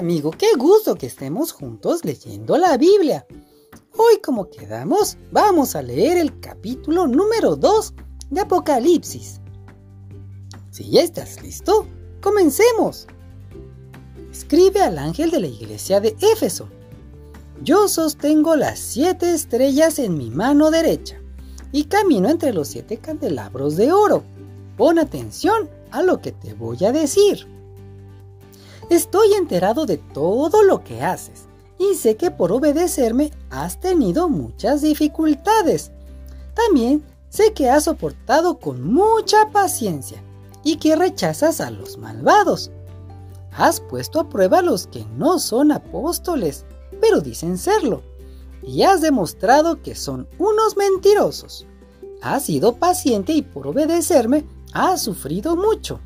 amigo, qué gusto que estemos juntos leyendo la Biblia. Hoy, como quedamos, vamos a leer el capítulo número 2 de Apocalipsis. Si estás listo, comencemos. Escribe al ángel de la iglesia de Éfeso. Yo sostengo las siete estrellas en mi mano derecha y camino entre los siete candelabros de oro. Pon atención a lo que te voy a decir. Estoy enterado de todo lo que haces y sé que por obedecerme has tenido muchas dificultades. También sé que has soportado con mucha paciencia y que rechazas a los malvados. Has puesto a prueba a los que no son apóstoles, pero dicen serlo y has demostrado que son unos mentirosos. Has sido paciente y por obedecerme has sufrido mucho.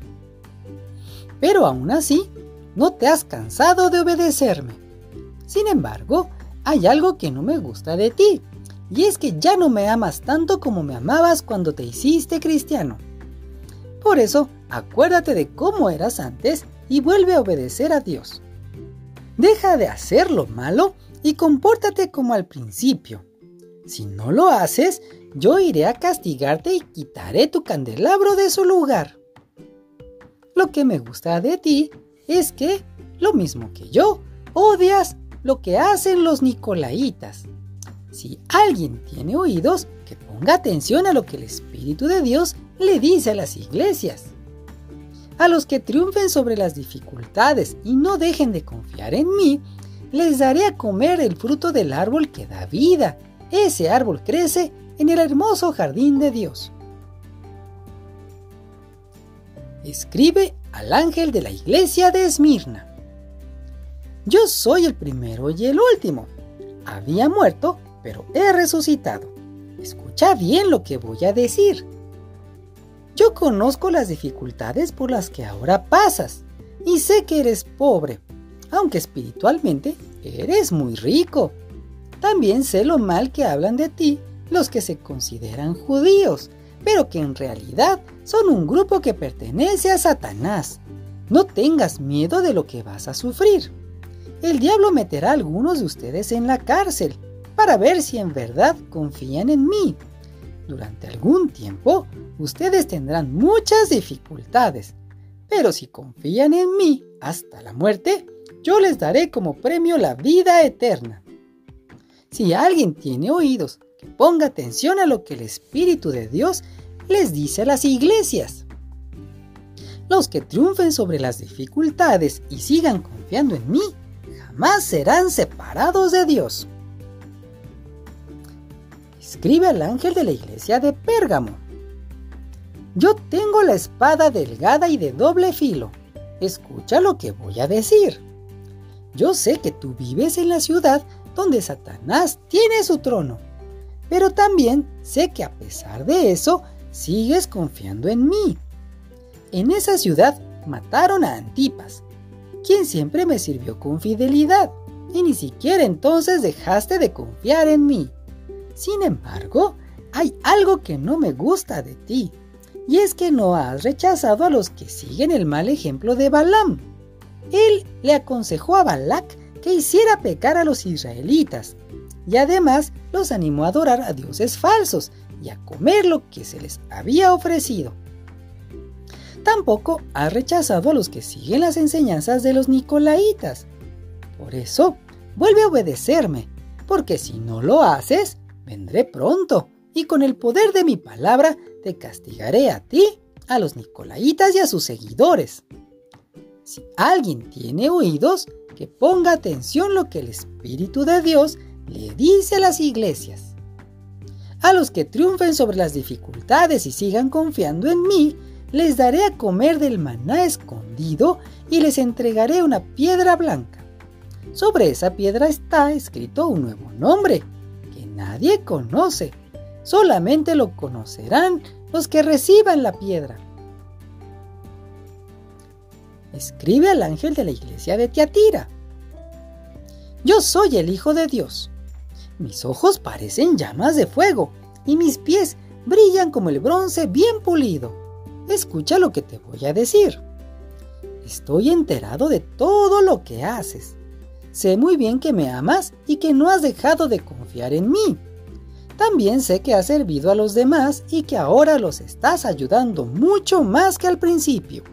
Pero aún así, no te has cansado de obedecerme. Sin embargo, hay algo que no me gusta de ti, y es que ya no me amas tanto como me amabas cuando te hiciste cristiano. Por eso, acuérdate de cómo eras antes y vuelve a obedecer a Dios. Deja de hacer lo malo y compórtate como al principio. Si no lo haces, yo iré a castigarte y quitaré tu candelabro de su lugar. Lo que me gusta de ti es que, lo mismo que yo, odias lo que hacen los nicolaitas. Si alguien tiene oídos, que ponga atención a lo que el Espíritu de Dios le dice a las iglesias. A los que triunfen sobre las dificultades y no dejen de confiar en mí, les daré a comer el fruto del árbol que da vida. Ese árbol crece en el hermoso jardín de Dios. Escribe al ángel de la iglesia de Esmirna. Yo soy el primero y el último. Había muerto, pero he resucitado. Escucha bien lo que voy a decir. Yo conozco las dificultades por las que ahora pasas y sé que eres pobre, aunque espiritualmente eres muy rico. También sé lo mal que hablan de ti los que se consideran judíos, pero que en realidad son un grupo que pertenece a Satanás. No tengas miedo de lo que vas a sufrir. El diablo meterá a algunos de ustedes en la cárcel para ver si en verdad confían en mí. Durante algún tiempo ustedes tendrán muchas dificultades, pero si confían en mí hasta la muerte, yo les daré como premio la vida eterna. Si alguien tiene oídos, que ponga atención a lo que el Espíritu de Dios les dice a las iglesias. Los que triunfen sobre las dificultades y sigan confiando en mí, jamás serán separados de Dios. Escribe al ángel de la iglesia de Pérgamo. Yo tengo la espada delgada y de doble filo. Escucha lo que voy a decir. Yo sé que tú vives en la ciudad donde Satanás tiene su trono, pero también sé que a pesar de eso, sigues confiando en mí. En esa ciudad mataron a Antipas, quien siempre me sirvió con fidelidad, y ni siquiera entonces dejaste de confiar en mí. Sin embargo, hay algo que no me gusta de ti, y es que no has rechazado a los que siguen el mal ejemplo de Balaam él le aconsejó a Balak que hiciera pecar a los israelitas y además los animó a adorar a dioses falsos y a comer lo que se les había ofrecido. Tampoco ha rechazado a los que siguen las enseñanzas de los nicolaitas. Por eso, vuelve a obedecerme, porque si no lo haces, vendré pronto y con el poder de mi palabra te castigaré a ti, a los nicolaitas y a sus seguidores. Si alguien tiene oídos, que ponga atención lo que el Espíritu de Dios le dice a las iglesias. A los que triunfen sobre las dificultades y sigan confiando en mí, les daré a comer del maná escondido y les entregaré una piedra blanca. Sobre esa piedra está escrito un nuevo nombre que nadie conoce. Solamente lo conocerán los que reciban la piedra escribe al ángel de la iglesia de Tiatira. Yo soy el Hijo de Dios. Mis ojos parecen llamas de fuego y mis pies brillan como el bronce bien pulido. Escucha lo que te voy a decir. Estoy enterado de todo lo que haces. Sé muy bien que me amas y que no has dejado de confiar en mí. También sé que has servido a los demás y que ahora los estás ayudando mucho más que al principio.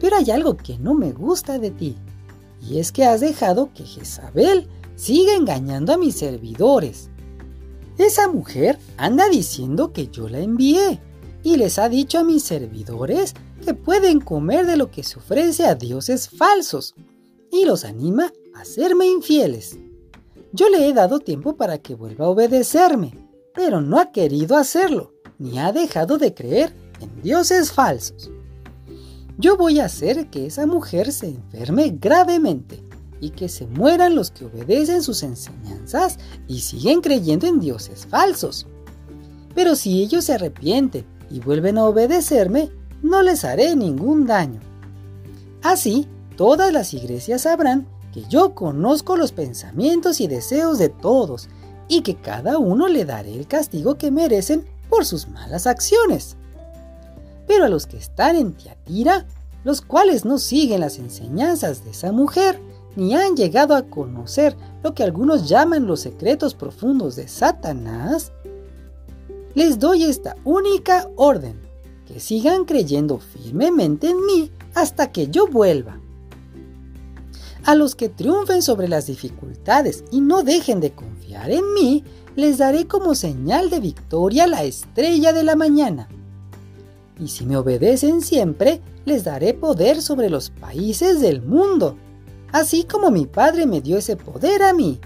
Pero hay algo que no me gusta de ti, y es que has dejado que Jezabel siga engañando a mis servidores. Esa mujer anda diciendo que yo la envié y les ha dicho a mis servidores que pueden comer de lo que se ofrece a dioses falsos y los anima a serme infieles. Yo le he dado tiempo para que vuelva a obedecerme, pero no ha querido hacerlo, ni ha dejado de creer en dioses falsos. Yo voy a hacer que esa mujer se enferme gravemente y que se mueran los que obedecen sus enseñanzas y siguen creyendo en dioses falsos. Pero si ellos se arrepienten y vuelven a obedecerme, no les haré ningún daño. Así, todas las iglesias sabrán que yo conozco los pensamientos y deseos de todos y que cada uno le daré el castigo que merecen por sus malas acciones. Pero a los que están en Tiatira, los cuales no siguen las enseñanzas de esa mujer, ni han llegado a conocer lo que algunos llaman los secretos profundos de Satanás, les doy esta única orden, que sigan creyendo firmemente en mí hasta que yo vuelva. A los que triunfen sobre las dificultades y no dejen de confiar en mí, les daré como señal de victoria la estrella de la mañana y si me obedecen siempre, les daré poder sobre los países del mundo, así como mi Padre me dio ese poder a mí.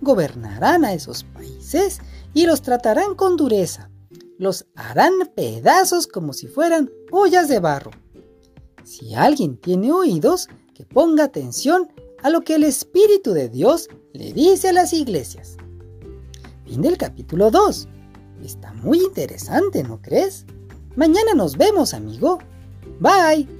Gobernarán a esos países y los tratarán con dureza. Los harán pedazos como si fueran ollas de barro. Si alguien tiene oídos, que ponga atención a lo que el Espíritu de Dios le dice a las iglesias. Fin del capítulo 2. Está muy interesante, ¿no crees? Mañana nos vemos, amigo. Bye.